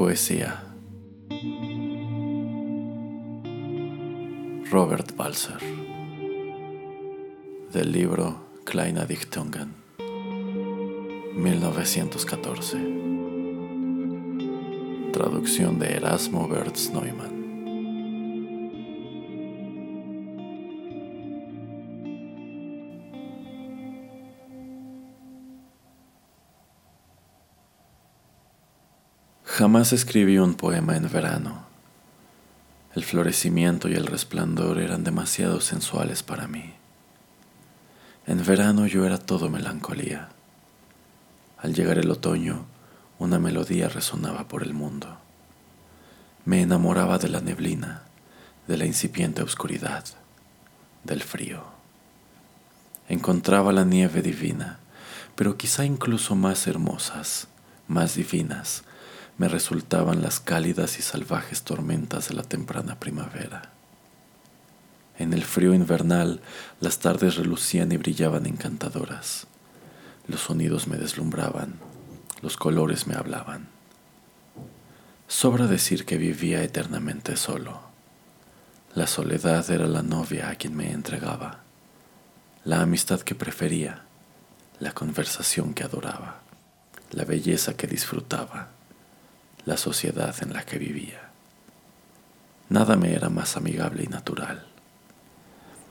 Poesía. Robert Balser. Del libro Kleine Dichtungen. 1914. Traducción de Erasmo Bertz Neumann. Jamás escribí un poema en verano. El florecimiento y el resplandor eran demasiado sensuales para mí. En verano yo era todo melancolía. Al llegar el otoño, una melodía resonaba por el mundo. Me enamoraba de la neblina, de la incipiente oscuridad, del frío. Encontraba la nieve divina, pero quizá incluso más hermosas, más divinas, me resultaban las cálidas y salvajes tormentas de la temprana primavera. En el frío invernal las tardes relucían y brillaban encantadoras. Los sonidos me deslumbraban, los colores me hablaban. Sobra decir que vivía eternamente solo. La soledad era la novia a quien me entregaba, la amistad que prefería, la conversación que adoraba, la belleza que disfrutaba la sociedad en la que vivía. Nada me era más amigable y natural.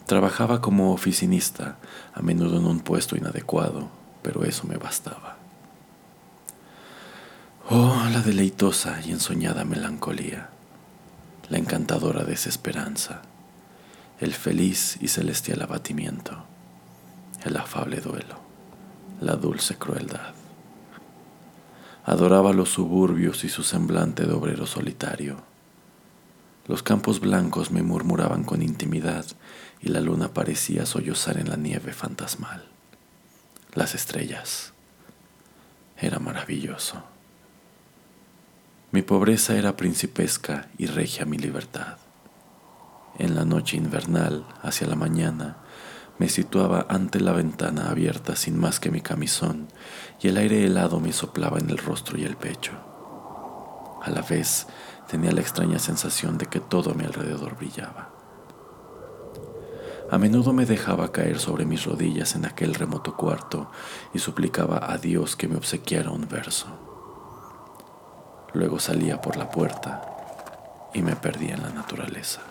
Trabajaba como oficinista, a menudo en un puesto inadecuado, pero eso me bastaba. Oh, la deleitosa y ensoñada melancolía, la encantadora desesperanza, el feliz y celestial abatimiento, el afable duelo, la dulce crueldad. Adoraba los suburbios y su semblante de obrero solitario. Los campos blancos me murmuraban con intimidad y la luna parecía sollozar en la nieve fantasmal. Las estrellas. Era maravilloso. Mi pobreza era principesca y regia mi libertad. En la noche invernal, hacia la mañana, me situaba ante la ventana abierta sin más que mi camisón y el aire helado me soplaba en el rostro y el pecho. A la vez tenía la extraña sensación de que todo a mi alrededor brillaba. A menudo me dejaba caer sobre mis rodillas en aquel remoto cuarto y suplicaba a Dios que me obsequiara un verso. Luego salía por la puerta y me perdía en la naturaleza.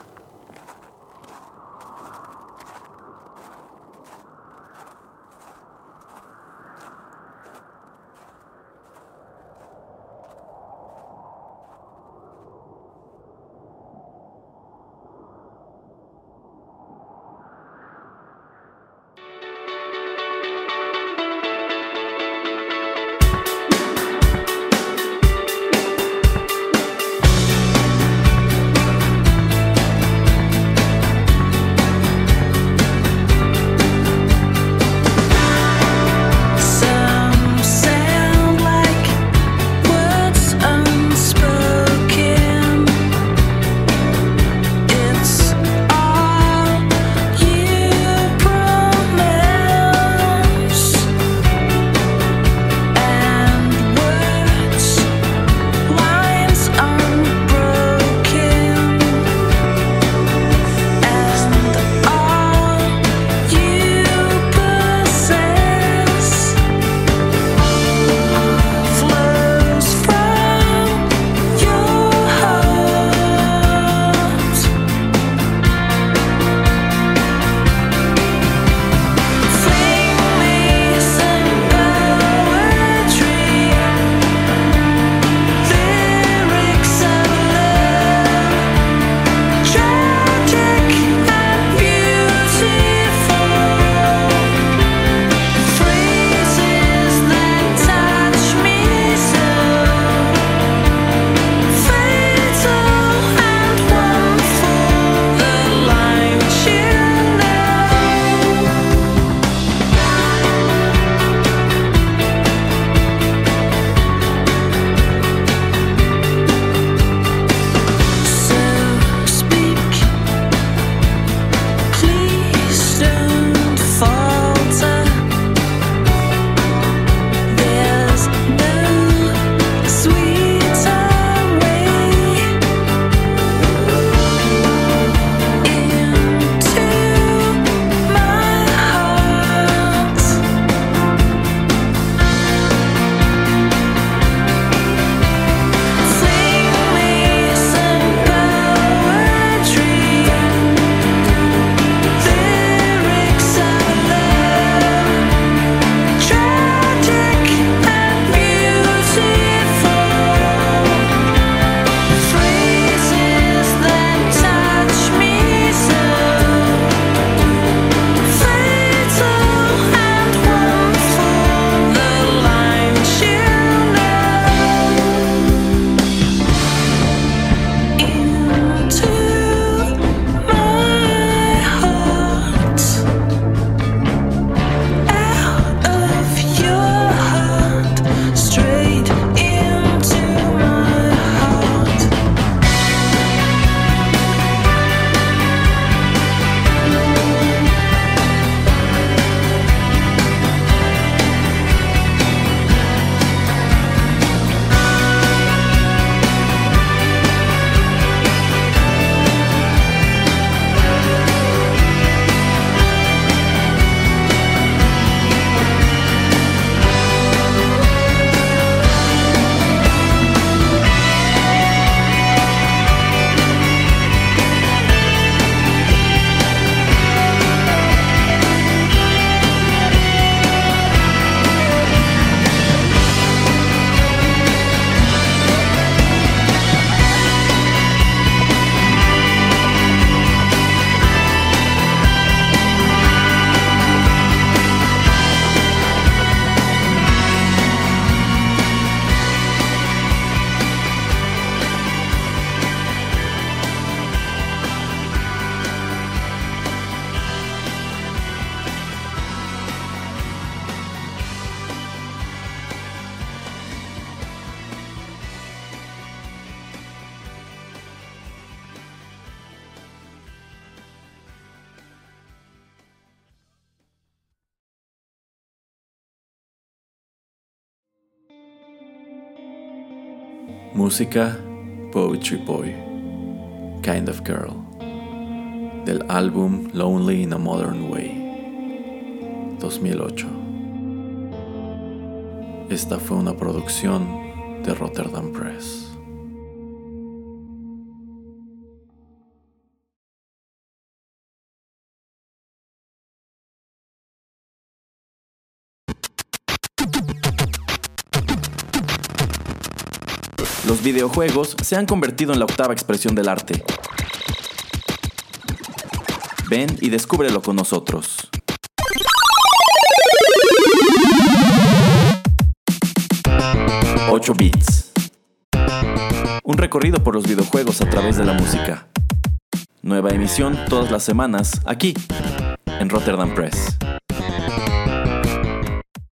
Música Poetry Boy, Kind of Girl, del álbum Lonely in a Modern Way, 2008. Esta fue una producción de Rotterdam Press. Los videojuegos se han convertido en la octava expresión del arte. Ven y descúbrelo con nosotros. ...8 bits. Un recorrido por los videojuegos a través de la música. Nueva emisión todas las semanas aquí, en Rotterdam Press.